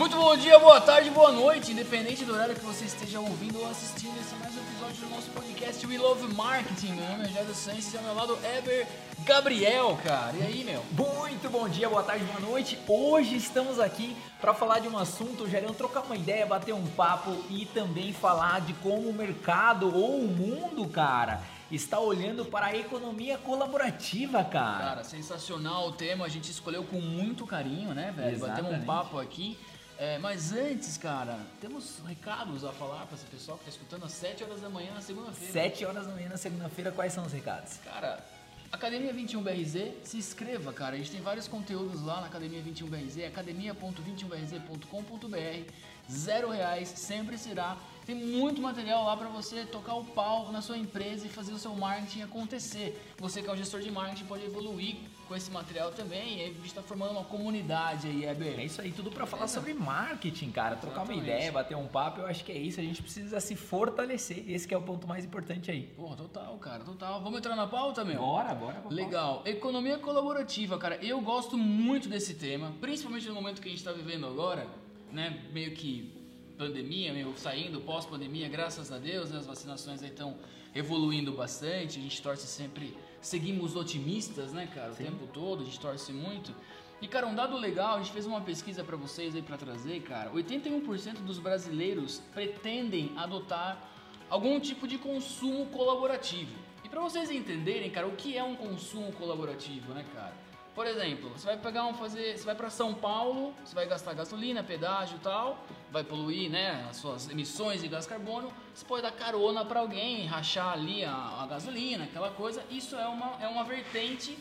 Muito bom dia, boa tarde, boa noite, independente do horário que você esteja ouvindo ou assistindo esse mais um episódio do nosso podcast We Love Marketing. Meu nome é Jairo Sanches e ao meu lado Eber Gabriel, cara. E aí, meu? Muito bom dia, boa tarde, boa noite. Hoje estamos aqui para falar de um assunto, Jairão, trocar uma ideia, bater um papo e também falar de como o mercado ou o mundo, cara, está olhando para a economia colaborativa, cara. Cara, sensacional o tema, a gente escolheu com muito carinho, né, velho? Batemos um Exatamente. papo aqui. É, mas antes, cara, temos recados a falar para esse pessoal que está escutando às 7 horas da manhã na segunda-feira. 7 horas da manhã na segunda-feira, quais são os recados? Cara, Academia 21BRZ, se inscreva, cara. A gente tem vários conteúdos lá na Academia 21BRZ, academia.21BRZ.com.br. Zero reais, sempre será. Tem muito material lá para você tocar o pau na sua empresa e fazer o seu marketing acontecer. Você que é um gestor de marketing pode evoluir com esse material também. E aí a gente está formando uma comunidade aí, É Eber. isso aí, tudo para falar sobre marketing, cara. Trocar uma Exatamente. ideia, bater um papo, eu acho que é isso. A gente precisa se fortalecer. Esse que é o ponto mais importante aí. Porra, total, cara, total. Vamos entrar na pauta, meu? Bora, bora. Legal. Economia colaborativa, cara. Eu gosto muito desse tema, principalmente no momento que a gente está vivendo agora, né? Meio que pandemia, meio saindo pós-pandemia, graças a Deus, né? As vacinações aí estão evoluindo bastante. A gente torce sempre, seguimos otimistas, né, cara? O tempo todo, a gente torce muito. E, cara, um dado legal, a gente fez uma pesquisa para vocês aí para trazer, cara. 81% dos brasileiros pretendem adotar algum tipo de consumo colaborativo. E para vocês entenderem, cara, o que é um consumo colaborativo, né, cara? Por exemplo, você vai pegar um fazer, você vai para São Paulo, você vai gastar gasolina, pedágio e tal, vai poluir, né, as suas emissões de gás carbono, você pode dar carona para alguém, rachar ali a, a gasolina, aquela coisa. Isso é uma é uma vertente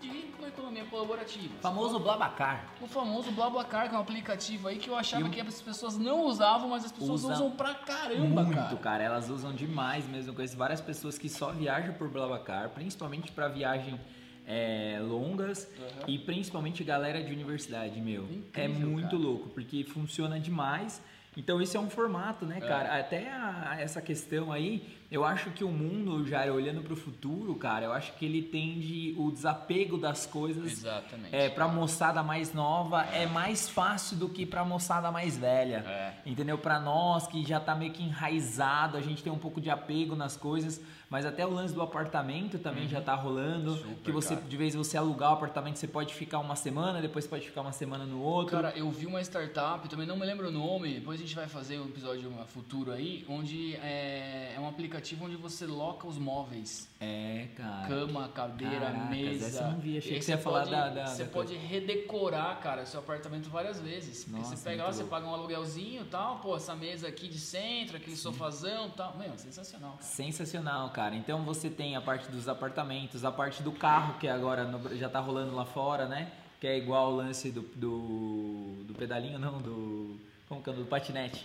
de uma economia colaborativa. Famoso Blabacar. O famoso BlaBlaCar, que é um aplicativo aí que eu achava que as pessoas não usavam, mas as pessoas Usa usam pra caramba, Muito, cara. cara. Elas usam demais mesmo. Eu conheço várias pessoas que só viajam por Blablacar, principalmente para viagem é, longas Aham. e principalmente galera de universidade, meu. é Incrível, muito cara. louco, porque funciona demais. Então esse é um formato, né, É. cara? Até a- essa questão aí, eu acho que o mundo, já olhando para o futuro, cara, eu acho que ele tende o desapego das coisas Exatamente. é, pra moçada mais nova é mais fácil do que pra moçada mais velha. É. Entendeu? Pra nós que já tá meio que enraizado, a gente tem um pouco de apego nas coisas, mas até o lance do apartamento também já tá rolando. Uhum. Super, que você, cara. de vez você alugar o apartamento, você pode ficar uma semana, depois pode ficar uma semana no outro. Cara, eu vi uma startup, também não me lembro o nome, depois a gente vai fazer um episódio futuro aí, onde é, é um aplicativo onde você loca os móveis. é, cara. Cama, cadeira, Caracas, mesa. essa eu não vi, achei que você ia falar pode- da- da- Você da pode redecorar, cara, seu apartamento várias vezes. Nossa, você pega lá, você paga um aluguelzinho e tal, pô, essa mesa aqui de centro, aquele sofazão e tal. Meu, sensacional, cara. Sensacional, cara. Então você tem a parte dos apartamentos, a parte do carro, que agora no- já tá rolando lá fora, né? Que é igual o lance do, do, do pedalinho, não, do. Como que é? Do patinete.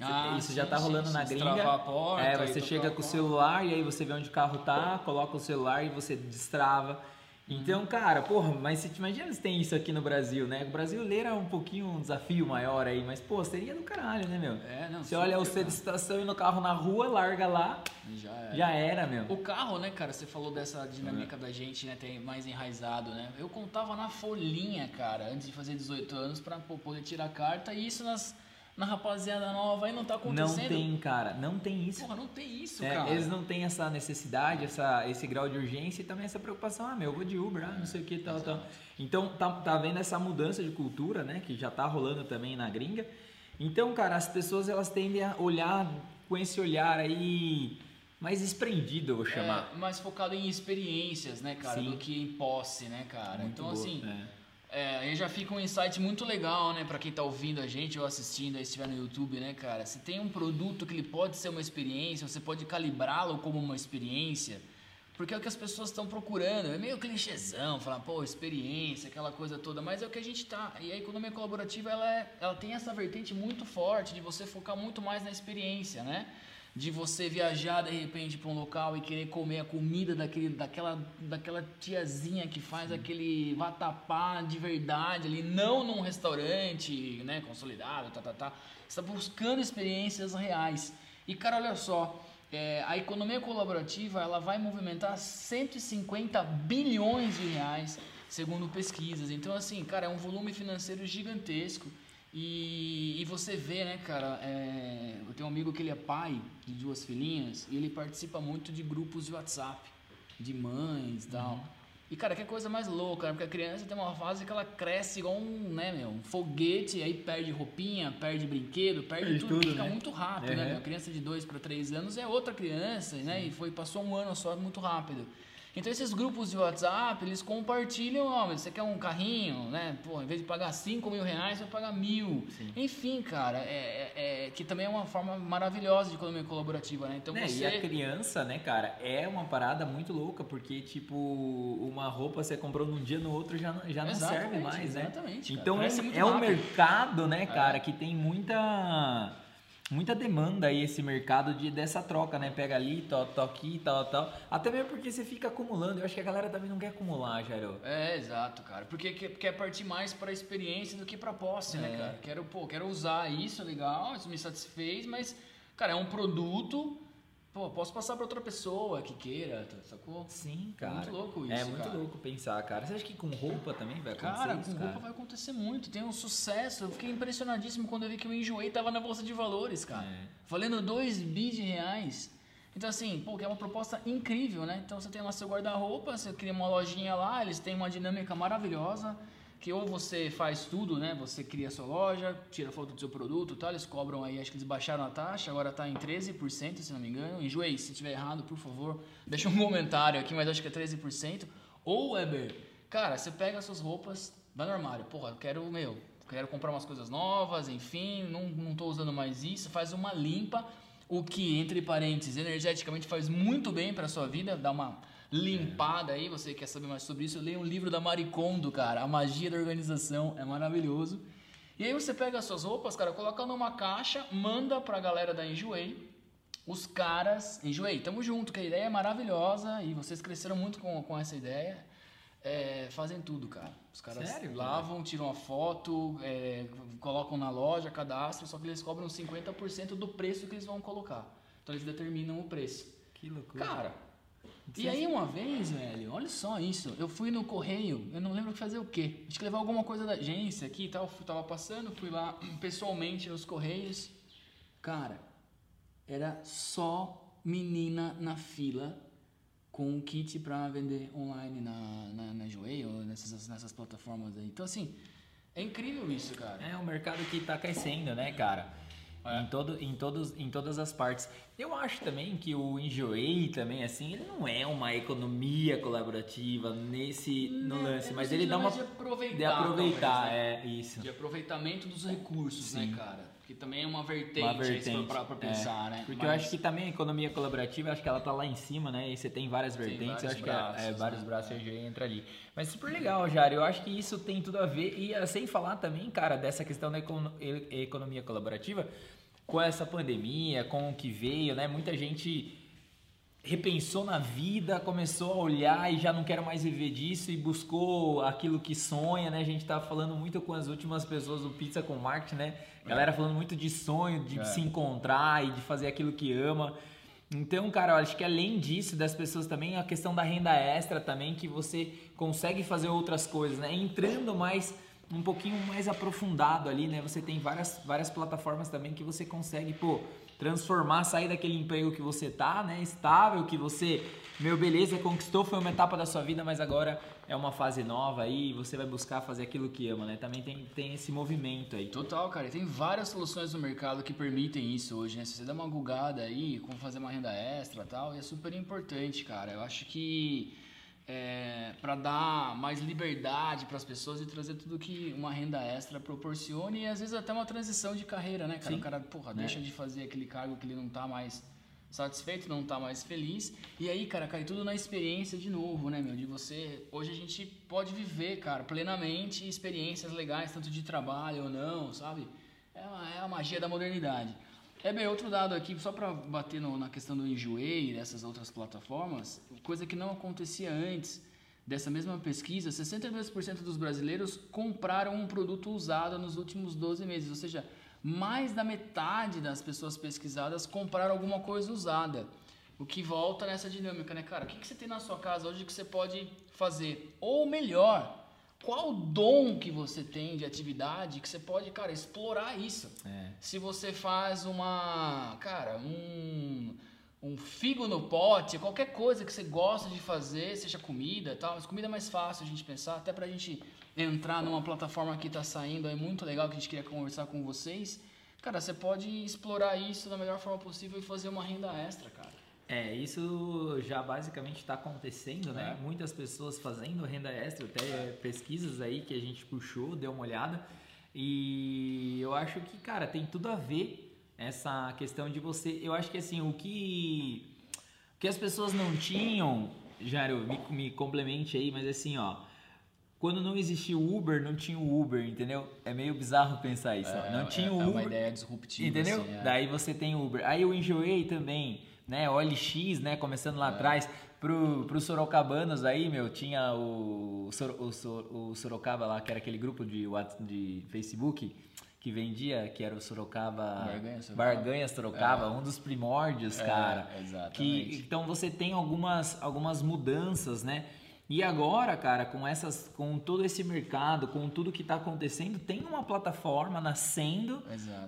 Ah, Isso já sim, tá sim, rolando sim, na gringa. a porta é, você chega com o celular e aí você vê onde o carro tá, coloca o celular e você destrava. Então, cara, porra, mas você te imagina se tem isso aqui no Brasil, né? O brasileiro é um pouquinho um desafio maior aí, mas, pô, seria do caralho, né, meu? É, não, Você olha, super, você cara. estaciona o carro na rua, larga lá, Já é. já era, meu. O carro, né, cara, você falou dessa dinâmica da gente, né, ter mais enraizado, né? Eu contava na folhinha, cara, antes de fazer 18 anos pra poder tirar a carta e isso nas, na rapaziada nova aí não tá Não acontecendo. tem, cara, não tem isso. Porra, não tem isso, É, cara. eles não têm essa necessidade, essa, esse grau de urgência e também essa preocupação, ah, meu, eu vou de Uber, ah, não sei o que, tal, tal. Então, tá, tá vendo essa mudança de cultura, né, que já tá rolando também na gringa. Então, cara, as pessoas, elas tendem a olhar com esse olhar aí mais desprendido, eu vou chamar. É, mais focado em experiências, né, cara, Sim. do que em posse, né, cara? Muito então, boa, assim, é. É, aí já fica um insight muito legal, né, Pra quem tá ouvindo a gente ou assistindo aí, estiver no YouTube, né, cara? Se tem um produto que ele pode ser uma experiência, você pode calibrá-lo como uma experiência, porque é o que as pessoas estão procurando. É meio clichêzão, falar, pô, experiência, aquela coisa toda, mas é o que a gente tá. E a economia colaborativa, ela, é, ela tem essa vertente muito forte de você focar muito mais na experiência, né? De você viajar de repente para um local e querer comer a comida daquele, daquela, daquela tiazinha que faz aquele vatapá de verdade ali, não num restaurante, né, consolidado, tá, tá, tá. Você está buscando experiências reais. E cara, olha só, é, a economia colaborativa ela vai movimentar 150 bilhões de reais, segundo pesquisas. Então assim, cara, é um volume financeiro gigantesco. E, e você vê, né, cara, é, eu tenho um amigo que ele é pai de duas filhinhas e ele participa muito de grupos de WhatsApp, de mães e tal. Uhum. E, cara, que coisa mais louca, né? porque a criança tem uma fase que ela cresce igual um, né, meu, um foguete, aí perde roupinha, perde brinquedo, perde, perde tudo, tudo, fica né? muito rápido, uhum. né? Meu? A criança de 2 para 3 anos é outra criança, né? E foi, passou um ano só muito rápido. Então esses grupos de WhatsApp, eles compartilham, ó, você quer um carrinho, né? Pô, em vez de pagar 5 mil reais, vai pagar mil. Sim. Enfim, cara, é, é, é, que também é uma forma maravilhosa de economia colaborativa, né? Então é, você... E a criança, né, cara, é uma parada muito louca, porque, tipo, uma roupa você comprou num dia, no outro já, já não serve mais, né? Exatamente. Então é, é um mercado, né, é. cara, que tem muita muita demanda aí esse mercado de dessa troca, né? Pega ali, to, to aqui, tal, tal. Até mesmo porque você fica acumulando. Eu acho que a galera também não quer acumular, Jairo. É, exato, cara. Porque quer partir mais para experiência do que para posse, né, é. né, cara? Quero, pô, quero usar isso, legal, isso me satisfez, mas, cara, é um produto Pô, posso passar para outra pessoa que queira, sacou? Sim, cara. É muito louco isso. É muito cara. louco pensar, cara. Você acha que com roupa também vai acontecer? Cara, isso, com cara? roupa vai acontecer muito. Tem um sucesso. Eu fiquei impressionadíssimo quando eu vi que o Enjoei tava na bolsa de valores, cara. É. Valendo 2 bi de reais. Então, assim, pô, que é uma proposta incrível, né? Então, você tem lá seu guarda-roupa, você cria uma lojinha lá, eles têm uma dinâmica maravilhosa que ou você faz tudo, né? Você cria sua loja, tira foto do seu produto, tal, eles cobram aí, acho que eles baixaram a taxa, agora está em 13%, se não me engano. Enjoei, se estiver errado, por favor, deixa um comentário aqui, mas acho que é 13%. Ou Weber, cara, você pega as suas roupas, vai no armário, porra, eu quero, meu, quero comprar umas coisas novas, enfim, não, não tô usando mais isso, faz uma limpa, o que, entre parênteses, energeticamente faz muito bem para sua vida, dá uma limpada aí, você quer saber mais sobre isso, leia um livro da Maricondo, cara, A Magia da Organização, é maravilhoso. E aí você pega as suas roupas, cara, coloca numa caixa, manda pra galera da Enjoei, os caras, Enjoei, tamo junto, que a ideia é maravilhosa e vocês cresceram muito com, com essa ideia. É, fazem tudo, cara. Os caras Sério, lavam, tiram a foto, é, colocam na loja, cadastro, só que eles cobram 50% do preço que eles vão colocar. Então eles determinam o preço. Que loucura. Cara, e aí uma vez, velho, olha só isso. Eu fui no correio, eu não lembro fazer o quê. Acho que levar alguma coisa da agência aqui e tal. Eu tava passando, fui lá pessoalmente nos correios. Cara, era só menina na fila com um kit para vender online na, na, na Joey ou nessas, nessas plataformas aí. Então, assim, é incrível isso, cara. É um mercado que tá crescendo, né, cara? É. Em, todo, em, todos, em todas as partes. Eu acho também que o Enjoei também, assim, ele não é uma economia colaborativa nesse no lance, mas ele dá uma de aproveitar, de aproveitar, talvez, né? é isso. De aproveitamento dos recursos, né, Sim. né, cara? Que também é uma vertente, uma vertente para pensar, é. né? Porque mas... eu acho que também a economia colaborativa, acho que ela tá lá em cima, né? E você tem várias vertentes, tem eu acho braços, que é, é, vários né? braços e entra ali. Mas super legal, Jário. Eu acho que isso tem tudo a ver. E eh, sem falar também, cara, dessa questão da economia colaborativa, com essa pandemia, com o que veio, né? Muita gente repensou na vida, começou a olhar e já não quer mais viver disso e buscou aquilo que sonha, né? A gente tá falando muito com as últimas pessoas do Pizza com Marketing, né? Galera falando muito de sonho, de é. se encontrar e de fazer aquilo que ama. Então, cara, eu acho que além disso, das pessoas também, a questão da renda extra também, que você consegue fazer outras coisas, né? Entrando mais um pouquinho mais aprofundado ali, né? Você tem várias, várias plataformas também que você consegue, pô, transformar, sair daquele emprego que você tá, né? Estável, que você, meu, beleza, conquistou, foi uma etapa da sua vida, mas agora é uma fase nova aí, você vai buscar fazer aquilo que ama, né? Também tem, tem esse movimento aí. Total, cara. tem várias soluções no mercado que permitem isso hoje, né? Se você dá uma gugada aí, como fazer uma renda extra e tal, é super importante, cara. Eu acho que é, para dar mais liberdade para as pessoas e trazer tudo que uma renda extra proporcione e às vezes até uma transição de carreira, né, cara? Sim. O cara, porra, é. deixa de fazer aquele cargo que ele não tá mais satisfeito, não tá mais feliz. E aí, cara, cai tudo na experiência de novo, né, meu? De você. Hoje a gente pode viver, cara, plenamente experiências legais, tanto de trabalho ou não, sabe? É, uma, é a magia da modernidade. É bem, outro dado aqui, só para bater no, na questão do Enjoei e dessas outras plataformas, coisa que não acontecia antes dessa mesma pesquisa, 62% dos brasileiros compraram um produto usado nos últimos 12 meses, ou seja, mais da metade das pessoas pesquisadas compraram alguma coisa usada. O que volta nessa dinâmica, né, cara? O que, que você tem na sua casa hoje que você pode fazer? Ou melhor, qual dom que você tem de atividade que você pode, cara, explorar isso. É. Se você faz uma, cara, um, um figo no pote, qualquer coisa que você gosta de fazer, seja comida e tal, mas comida é mais fácil a gente pensar, até pra gente entrar numa plataforma que tá saindo aí muito legal que a gente queria conversar com vocês. Cara, você pode explorar isso da melhor forma possível e fazer uma renda extra, cara. É, isso já basicamente está acontecendo, né? É. Muitas pessoas fazendo renda extra, até pesquisas aí que a gente puxou, deu uma olhada. E eu acho que, cara, tem tudo a ver essa questão de você. Eu acho que assim, o que, o que as pessoas não tinham, Jairo, me, me complemente aí, mas assim, ó. Quando não existia o Uber, não tinha o Uber, entendeu? É meio bizarro pensar isso. ó. Não tinha o é Uber. uma ideia disruptiva. Entendeu? assim, é. Daí você tem o Uber. Aí eu enjoei também, né? OLX, né? Começando É. lá atrás. Pro, pro Sorocabanos aí, meu, tinha o, Sor- o, Sor- o Sorocaba lá, que era aquele grupo de, de Facebook que vendia, que era o Sorocaba... Barganha Sorocaba. Barganha Sorocaba, um dos primórdios, É, cara. exatamente. Que, então você tem algumas, algumas mudanças, né? E agora, cara, com essas, com todo esse mercado, com tudo que está acontecendo, tem uma plataforma nascendo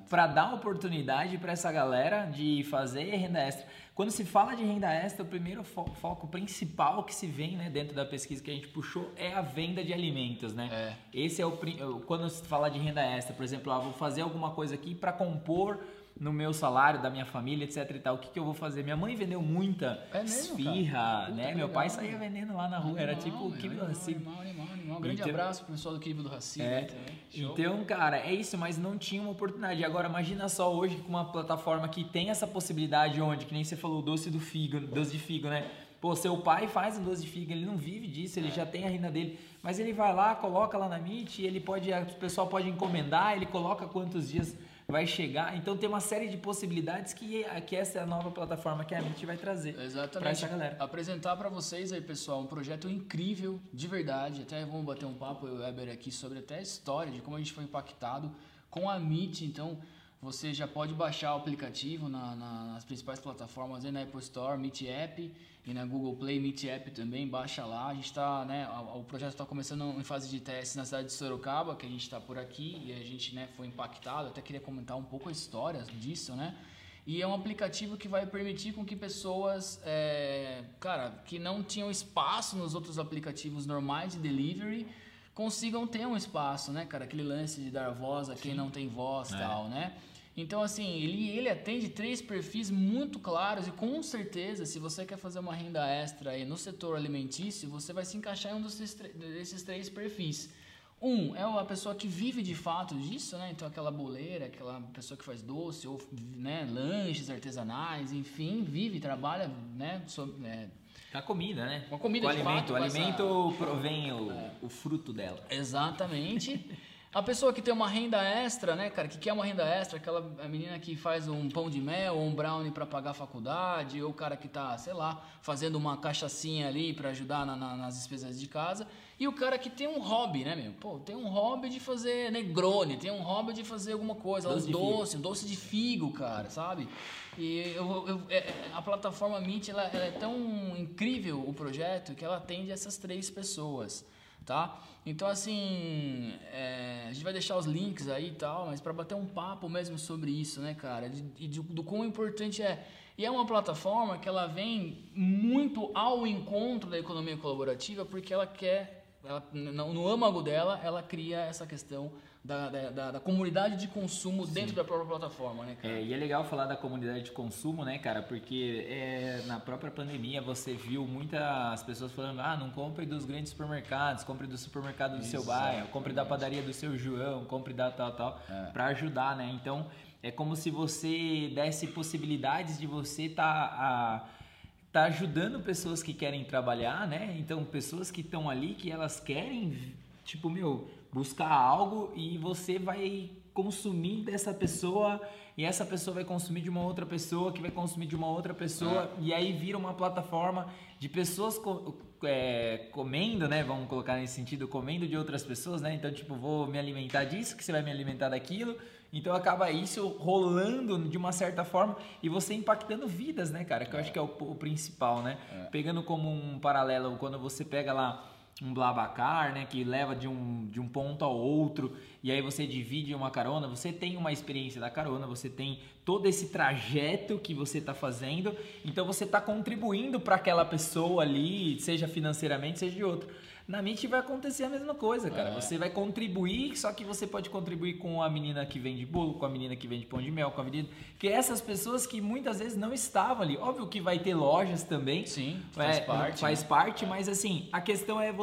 para dar oportunidade para essa galera de fazer renda extra. Quando se fala de renda extra, o primeiro fo- foco principal que se vem né, dentro da pesquisa que a gente puxou é a venda de alimentos, né? É. Esse é o quando se fala de renda extra, por exemplo, ah, vou fazer alguma coisa aqui para compor no meu salário da minha família, etc e tal. O que, que eu vou fazer? Minha mãe vendeu muita É mesmo, esfirra, Puta, né? Meu pai saía mano. vendendo lá na rua, era Animal, tipo o que animal, assim. animal, animal, animal. Um grande Então- abraço pro pessoal do Quibo do Raci É. Show. Então, cara, é isso, mas não tinha uma oportunidade. Agora, imagina só hoje com uma plataforma que tem essa possibilidade onde, que nem você falou, o doce do figo, doce de figo, né? Pô, seu pai faz um doce de figo, ele não vive disso, ele já tem a renda dele, mas ele vai lá, coloca lá na Meet, ele pode, o pessoal pode encomendar, ele coloca quantos dias vai chegar. Então tem uma série de possibilidades que, que essa é a nova plataforma que a Meet vai trazer para Exatamente. essa galera. Apresentar pra vocês aí, pessoal, um projeto incrível, de verdade. Até vamos bater um papo, eu e o Weber, aqui sobre até a história de como a gente foi impactado com a Meet. Então, você já pode baixar o aplicativo na- na- nas principais plataformas, na Apple Store, Meet App, e na Google Play, Meet App também, baixa lá. A gente tá, né, o projeto está começando em fase de teste na cidade de Sorocaba, que a gente está por aqui, e a gente, né, foi impactado. Até queria comentar um pouco a história disso, né? E é um aplicativo que vai permitir com que pessoas, é, cara, que não tinham espaço nos outros aplicativos normais de delivery, consigam ter um espaço, né, cara? Aquele lance de dar voz a quem não tem voz, É. tal, né? Então, assim, ele, ele atende três perfis muito claros e com certeza, se você quer fazer uma renda extra aí no setor alimentício, você vai se encaixar em um desses, desses três perfis. Um é a pessoa que vive de fato disso, né? Então aquela boleira, aquela pessoa que faz doce ou né, lanches artesanais, enfim, vive, trabalha, né? so- é, A comida, né? Uma comida o de alimento, fato, o com essa- alimento provém o, o fruto dela. Exatamente. A pessoa que tem uma renda extra, né, cara, que quer uma renda extra, aquela a menina que faz um pão de mel ou um brownie para pagar a faculdade, ou o cara que tá, sei lá, fazendo uma cachaçinha ali para ajudar na- na- nas despesas de casa, e o cara que tem um hobby, né, meu? Pô, tem um hobby de fazer negrone, tem um hobby de fazer alguma coisa, Doce um doce, um doce de figo, cara, sabe? E eu, eu- é- é- a plataforma Meet, ela, ela é tão incrível o projeto que ela atende essas três pessoas tá? Então, assim, é, a gente vai deixar os links aí e tal, mas para bater um papo mesmo sobre isso, né, cara? E de- do quão importante é. E é uma plataforma que ela vem muito ao encontro da economia colaborativa porque ela quer, ela, no âmago dela, ela cria essa questão da, da, da- da comunidade de consumo dentro da própria plataforma, né, cara? É, e é legal falar da comunidade de consumo, né, cara? Porque é, na própria pandemia você viu muitas pessoas falando: ah, não compre dos grandes supermercados, compre do supermercado do seu bairro, compre da padaria do seu João, compre da tal, tal, É. pra ajudar, né? Então é como se você desse possibilidades de você tá a tá ajudando pessoas que querem trabalhar, né? Então, pessoas que estão ali, que elas querem, tipo, meu, buscar algo e você vai consumir dessa pessoa e essa pessoa vai consumir de uma outra pessoa que vai consumir de uma outra pessoa e aí vira uma plataforma de pessoas co- é, comendo, né? Vamos colocar nesse sentido, comendo de outras pessoas, né? Então, tipo, vou me alimentar disso, que você vai me alimentar daquilo. Então acaba isso rolando de uma certa forma e você impactando vidas, né, cara? Que eu acho que é o, o principal, né? Pegando como um paralelo, quando você pega lá um Blabacar, né, que leva de um, de um ponto ao outro e aí você divide uma carona, você tem uma experiência da carona, você tem todo esse trajeto que você está fazendo, então você está contribuindo para aquela pessoa ali, seja financeiramente, seja de outro. Na Meet vai acontecer a mesma coisa, cara. É. Você vai contribuir, só que você pode contribuir com a menina que vende bolo, com a menina que vende pão de mel, com a menina. Que é essas pessoas que muitas vezes não estavam ali. Óbvio que vai ter lojas também. Sim, faz é, parte. Faz né? parte, mas assim, a questão é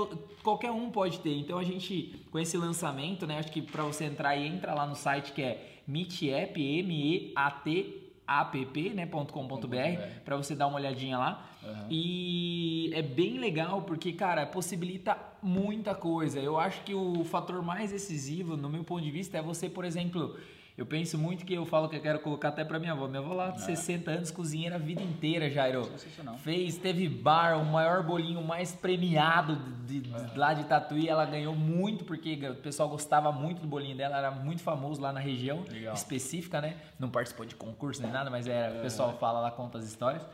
qualquer um pode ter. Então a gente, com esse lançamento, né? Acho que para você entrar e entra lá no site que é Meetup, M-E-A-T app, né, para você dar uma olhadinha lá. Uhum. E é bem legal porque, cara, possibilita muita coisa. Eu acho que o fator mais decisivo, no meu ponto de vista, é você, por exemplo, eu penso muito que eu falo que eu quero colocar até para minha avó. Minha avó lá de é. 60 anos, cozinheira a vida inteira, Jairo. Fez, teve bar, o maior bolinho mais premiado de, de, é. lá de Tatuí. Ela ganhou muito porque o pessoal gostava muito do bolinho dela, era muito famoso lá na região Legal. específica, né? Não participou de concurso nem nada, mas era, é. o pessoal fala lá, conta as histórias.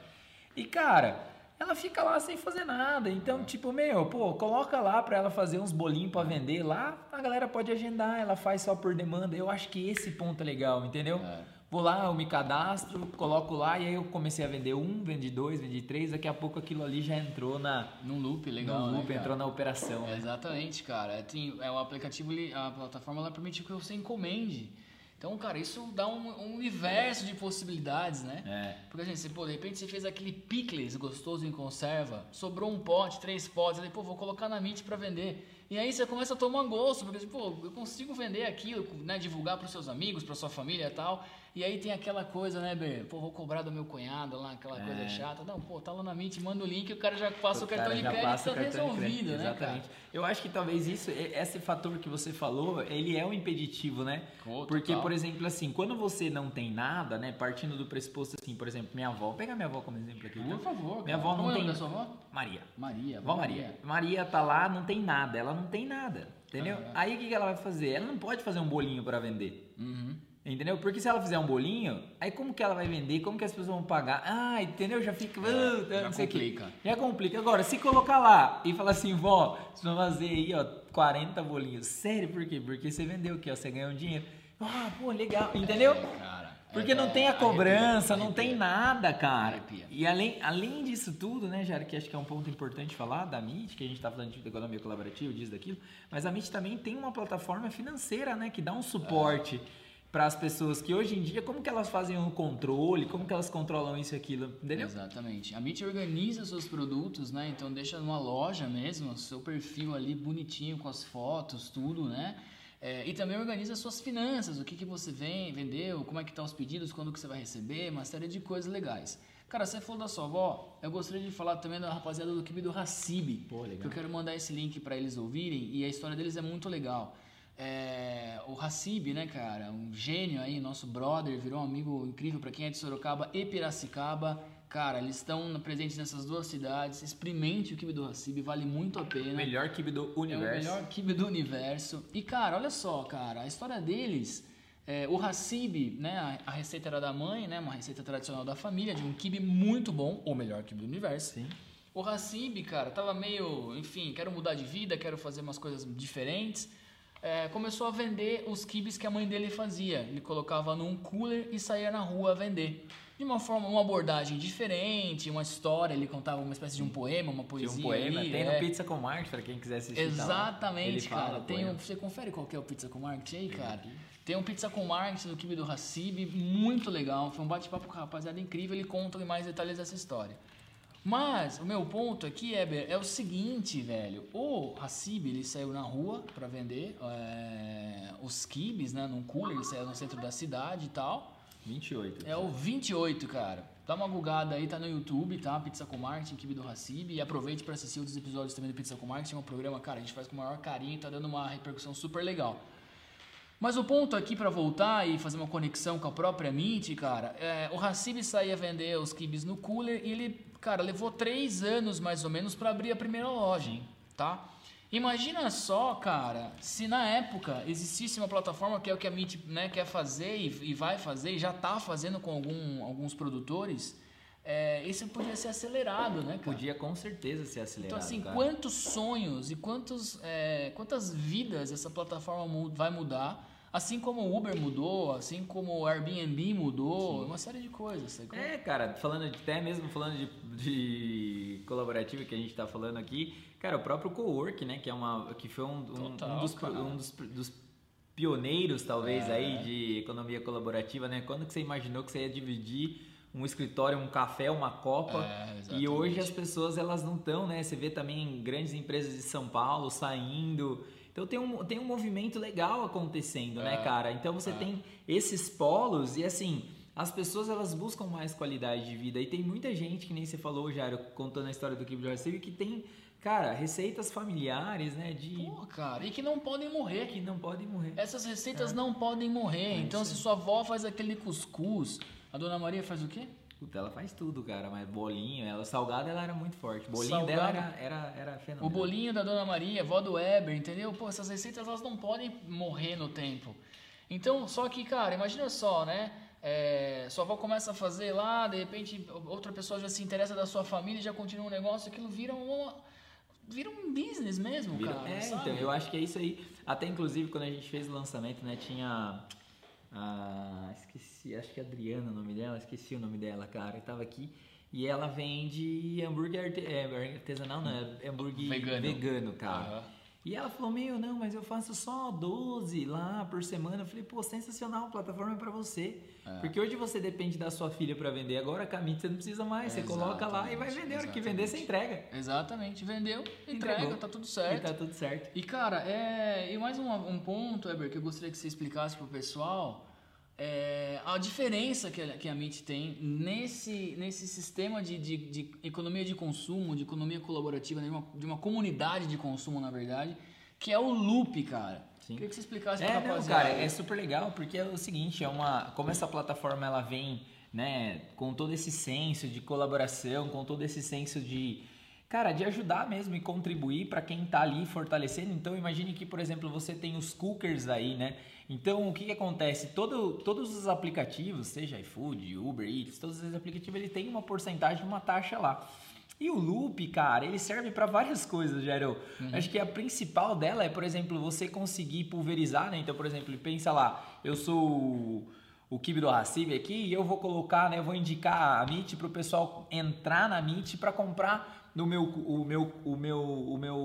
E cara, ela fica lá sem fazer nada. Então, tipo, meu, pô, coloca lá para ela fazer uns bolinhos para vender lá, a galera pode agendar, ela faz só por demanda. Eu acho que esse ponto é legal, entendeu? É. Vou lá, eu me cadastro, coloco lá e aí eu comecei a vender um, vendi dois, vendi três, daqui a pouco aquilo ali já entrou na num loop legal, num loop, né, entrou na operação. É, exatamente, cara. Tem, é o aplicativo, a plataforma ela permite que você encomende. Então, cara, isso dá um, um universo de possibilidades, né? É. Porque assim, você, pô, de repente você fez aquele picles gostoso em conserva, sobrou um pote, três potes, aí, pô, vou colocar na Mint para vender. E aí você começa a tomar gosto, porque, pô, eu consigo vender aquilo, né, divulgar para seus amigos, para sua família e tal. E aí tem aquela coisa, né, Ber? Pô, vou cobrar do meu cunhado lá, aquela é. coisa chata. Não, pô, tá lá na Mint, manda o link e o cara já passa o, o cartão de crédito e tá resolvido, né? Exatamente. Cara? Eu acho que talvez isso, esse fator que você falou, ele é um impeditivo, né? Oh, Porque, por exemplo, assim, quando você não tem nada, né? Partindo do pressuposto assim, por exemplo, minha avó, vou pegar minha avó como exemplo aqui. Por tá? favor. Minha avó não Como tem. É sua avó? Maria. Maria. Vó Maria. Maria. Maria tá lá, não tem nada. Ela não tem nada. Entendeu? Uhum. Aí o que ela vai fazer? Ela não pode fazer um bolinho para vender. Uhum. Entendeu? Porque se ela fizer um bolinho, aí como que ela vai vender? Como que as pessoas vão pagar? Ah, entendeu? Já fica. Uh, já complica. Aqui. Já complica. Agora, se colocar lá e falar assim, vó, você vai fazer aí, ó, 40 bolinhos. Sério, por quê? Porque você vendeu o quê? Você ganhou um dinheiro. Ah, pô, legal. Entendeu? É, cara, Porque é, não tem a cobrança, arrepia, não arrepia. tem nada, cara. Arrepia. E além, além disso tudo, né, Jair, que acho que é um ponto importante falar da MIT, que a gente está falando de economia colaborativa, disso, daquilo, mas a MIT também tem uma plataforma financeira, né, que dá um suporte. É para as pessoas que hoje em dia, como que elas fazem o controle, como que elas controlam isso e aquilo, entendeu? Exatamente. A Meet organiza seus produtos, né? Então deixa numa loja mesmo, seu perfil ali bonitinho com as fotos, tudo, né? É, e também organiza suas finanças, o que, que você vem, vendeu, como é que estão tá os pedidos, quando que você vai receber, uma série de coisas legais. Cara, você falou da sua avó, eu gostaria de falar também da rapaziada do Kibe do Hassib. Pô, legal. Que eu quero mandar esse link para eles ouvirem e a história deles é muito legal. É, o Hassib, né, cara? Um gênio aí, nosso brother, virou um amigo incrível para quem é de Sorocaba e Piracicaba. Cara, eles estão presentes nessas duas cidades. Experimente o kibe do Hassib, vale muito a pena. Melhor kibe do universo. É o melhor kibe do universo. E, cara, olha só, cara, a história deles. É, o Hassib, né, a, receita era da mãe, né, uma receita tradicional da família, de um kibe muito bom, o melhor kibe do universo. Sim. O Hassib, cara, tava meio, enfim, quero mudar de vida, quero fazer umas coisas diferentes é, começou a vender os kibes que a mãe dele fazia. Ele colocava num cooler e saía na rua a vender. De uma forma, uma abordagem diferente, uma história, ele contava uma espécie de um poema, uma poesia. Tinha um poema, ali, tem é. no Pizza com Marketing, para quem quiser assistir. Exatamente, tá cara. Tem um, você confere qual é o Pizza com Marketing aí, cara? Tem um Pizza com Marketing do Kibe do Hassib, muito legal. Foi um bate-papo com a rapaziada incrível, ele conta em mais detalhes dessa história. Mas o meu ponto aqui, Eber, é o seguinte, velho. O Hassib, ele saiu na rua para vender é, os kibes, né? Num cooler, ele saiu no centro da cidade e tal. 28. É o 28, cara. Dá uma gugada aí, tá no YouTube, tá? Pizza com Marketing, Kibe do Hassib. E aproveite para assistir outros episódios também do Pizza com Marketing. É um programa, cara, a gente faz com o maior carinho e tá dando uma repercussão super legal. Mas o ponto aqui para voltar e fazer uma conexão com a própria Mint, cara, é, o Hassib saía vender os kibes no cooler e ele Cara, levou três anos mais ou menos para abrir a primeira loja, hein? tá? Imagina só, cara, se na época existisse uma plataforma que é o que a Meet né, quer fazer e, e vai fazer, e já está fazendo com algum, alguns produtores, é, isso podia ser acelerado, né, cara? Podia com certeza ser acelerado. Então, assim, cara. quantos sonhos e quantos, é, quantas vidas essa plataforma vai mudar, assim como o Uber mudou, assim como o Airbnb mudou, uma série de coisas. É, cara, falando de, até mesmo falando de, de colaborativa que a gente tá falando aqui, cara, o próprio Cowork, né, que é uma que foi um, um- Total, um dos, um dos, dos pioneiros, talvez, É. aí de economia colaborativa, né? Quando que você imaginou que você ia dividir um escritório, um café, uma copa? É, e hoje as pessoas elas não estão, né? Você vê também grandes empresas de São Paulo saindo. Então tem um, tem um movimento legal acontecendo, né, É, cara? Então você é. tem esses polos e assim, as pessoas elas buscam mais qualidade de vida. E tem muita gente, que nem você falou, Jairo, contando a história do Keep Receive, que tem, cara, receitas familiares, né? De Pô, cara, e que não podem morrer. que não podem morrer. Essas receitas não podem morrer. então, se sua avó faz aquele cuscuz, a dona Maria faz o quê? Puta, ela faz tudo, cara, mas bolinho, ela, salgado ela era muito forte. O bolinho dela era, era, era fenomenal. O bolinho da Dona Maria, vó do Weber, entendeu? Pô, essas receitas elas não podem morrer no tempo. Então, só que, cara, imagina só, né? É, sua avó começa a fazer lá, de repente outra pessoa já se interessa da sua família, já continua um negócio, aquilo vira uma, vira um business mesmo, Vira- cara. é, sabe? então, eu acho que é isso aí. Até inclusive quando a gente fez o lançamento, né, tinha a esqueci, acho que é Adriana o nome dela, esqueci o nome dela, cara, e tava aqui e ela vende hambúrguer arte- é, artesanal, não, é hambúrguer Vegano. vegano, cara. Aham. E ela falou, meu, não, mas eu faço só 12 lá por semana. Eu falei, pô, sensacional, a plataforma é pra você. É. Porque hoje você depende da sua filha pra vender. Agora, Camille, você não precisa mais. Você coloca lá e vai vender. Hora que vender, você entrega. Exatamente, vendeu, entrega, Entregou. tá tudo E certo. tá tudo certo. E cara, é, e mais um, um ponto, Eber, que eu gostaria que você explicasse pro pessoal, é a diferença que a, que a MIT tem nesse, nesse sistema de, de, de economia de consumo, de economia colaborativa, né, de uma, de uma comunidade de consumo, na verdade, que é o Loop, cara. Sim. Queria que você explicasse pra É, não, rapaziada. cara, é super legal porque é o seguinte, é uma, como essa plataforma ela vem, né, com todo esse senso de colaboração, com todo esse senso de, cara, de ajudar mesmo e contribuir para quem tá ali fortalecendo. Então, imagine que, por exemplo, você tem os cookers aí, né? Então, o que, que acontece? Todo, todos os aplicativos, seja iFood, Uber Eats, todos esses aplicativos, ele tem uma porcentagem, uma taxa lá. E o loop, cara, ele serve para várias coisas, Jairo. Acho que a principal dela é, por exemplo, você conseguir pulverizar, né? Então, por exemplo, pensa lá, eu sou o, Kibe do Hassib aqui e eu vou colocar, né? Eu vou indicar a Meet para o pessoal entrar na Meet para comprar no meu, o meu, o meu, o meu,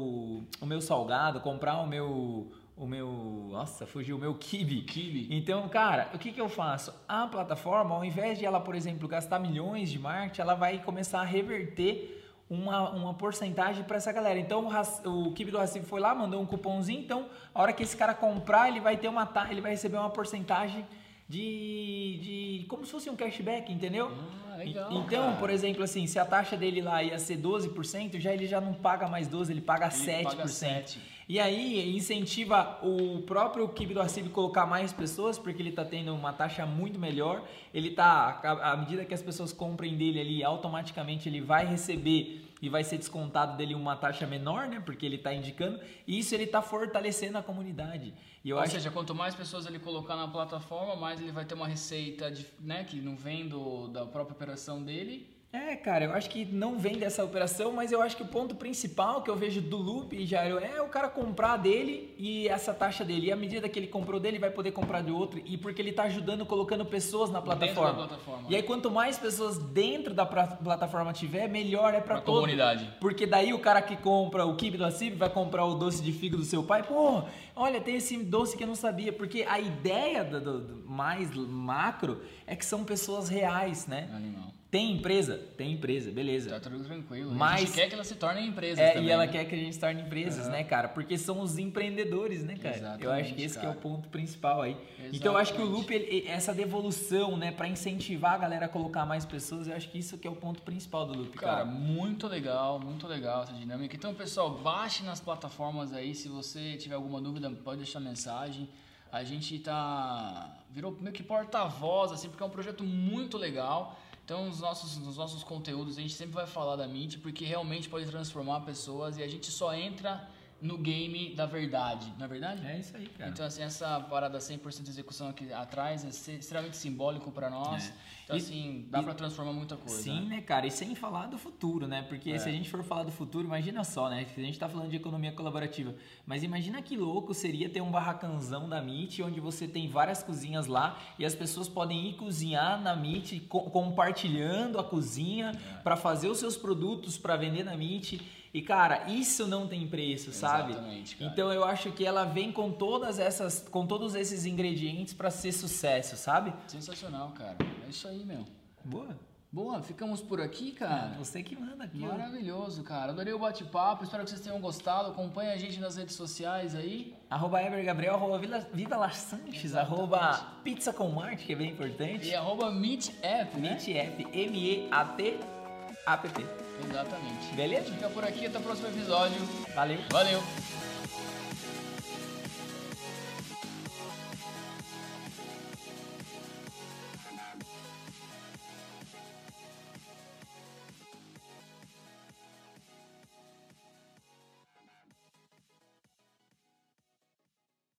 o meu salgado, comprar o meu, o meu, nossa, fugiu o meu Kibe. Kibe. Então, cara, o que, que eu faço? A plataforma, ao invés de ela, por exemplo, gastar milhões de marketing, ela vai começar a reverter uma, uma porcentagem para essa galera. Então, o, o Kibe do Recife foi lá, mandou um cupomzinho. Então, a hora que esse cara comprar, ele vai ter uma ele vai receber uma porcentagem de, de como se fosse um cashback, entendeu? Ah, legal, então, cara. por exemplo, assim, se a taxa dele lá ia ser 12%, já ele já não paga mais 12, ele paga Ele 7%. paga 7. E aí incentiva o próprio Kibe do Acib colocar mais pessoas, porque ele está tendo uma taxa muito melhor. Ele tá, à medida que as pessoas comprem dele ali, automaticamente ele vai receber e vai ser descontado dele uma taxa menor, né? Porque ele está indicando. E isso ele está fortalecendo a comunidade. E eu Ou acho seja, quanto mais pessoas ele colocar na plataforma, mais ele vai ter uma receita de, né, que não vem do, da própria operação dele. É, cara, eu acho que não vem dessa operação, mas eu acho que o ponto principal que eu vejo do Loop, Jairo, é o cara comprar dele e essa taxa dele. E à medida que ele comprou dele, vai poder comprar de outro. E porque ele tá ajudando, colocando pessoas na Dentro da plataforma. plataforma. E aí, quanto mais pessoas dentro da plataforma tiver, melhor é pra Pra todo. comunidade. Porque daí o cara que compra o kibe do Acib vai comprar o doce de figo do seu pai. Pô, olha, tem esse doce que eu não sabia. Porque a ideia do, do- do mais macro é que são pessoas reais, né? Animal. Tem empresa? Tem empresa, beleza. Tá tudo tranquilo. a Mas- gente quer que elas se tornem empresas É, também, e ela né? quer que a gente se torne empresas, Aham. né, cara? Porque são os empreendedores, né, cara? Exatamente, eu acho que esse que é o cara. ponto principal aí. Então eu acho que o Exatamente. loop, ele- essa devolução, né, pra incentivar a galera a colocar mais pessoas, eu acho que isso que é o ponto principal do loop, Cara, cara. muito legal, muito legal essa dinâmica. Então, pessoal, baixe nas plataformas aí. Se você tiver alguma dúvida, pode deixar mensagem. A gente tá. Virou meio que porta-voz, assim, porque é um projeto muito legal. Então, nos nossos, nos nossos conteúdos, a gente sempre vai falar da Mint, porque realmente pode transformar pessoas e a gente só entra no game da verdade, não é verdade? É isso aí, cara. Então, assim, essa parada 100% de execução aqui atrás é extremamente simbólico pra nós. É. Então, E- assim, dá pra transformar muita coisa. Sim, né, cara? E sem falar do futuro, né? Porque É. se a gente for falar do futuro, imagina só, né? A gente tá falando de economia colaborativa. Mas imagina que louco seria ter um barracanzão da Meet, onde você tem várias cozinhas lá e as pessoas podem ir cozinhar na Meet, co- compartilhando a cozinha É. pra fazer os seus produtos pra vender na Meet. E, cara, isso não tem preço, sabe? Exatamente, cara. Então eu acho que ela vem com todas essas, com todos esses ingredientes pra ser sucesso, sabe? Sensacional, cara. É isso aí, meu. Boa. Boa, ficamos por aqui, cara. Você que manda aqui. Maravilhoso, cara. Adorei o bate-papo. Espero que vocês tenham gostado. Acompanhe a gente nas redes sociais aí. Arroba Gabriel, arroba Vila, Viva Las Sanches, arroba Pizza com Marte, que é bem importante. E arroba Meet App, né? Meet App, M-E-A-T, app. Exatamente. Beleza? Fica por aqui. Até o próximo episódio. Valeu. Valeu!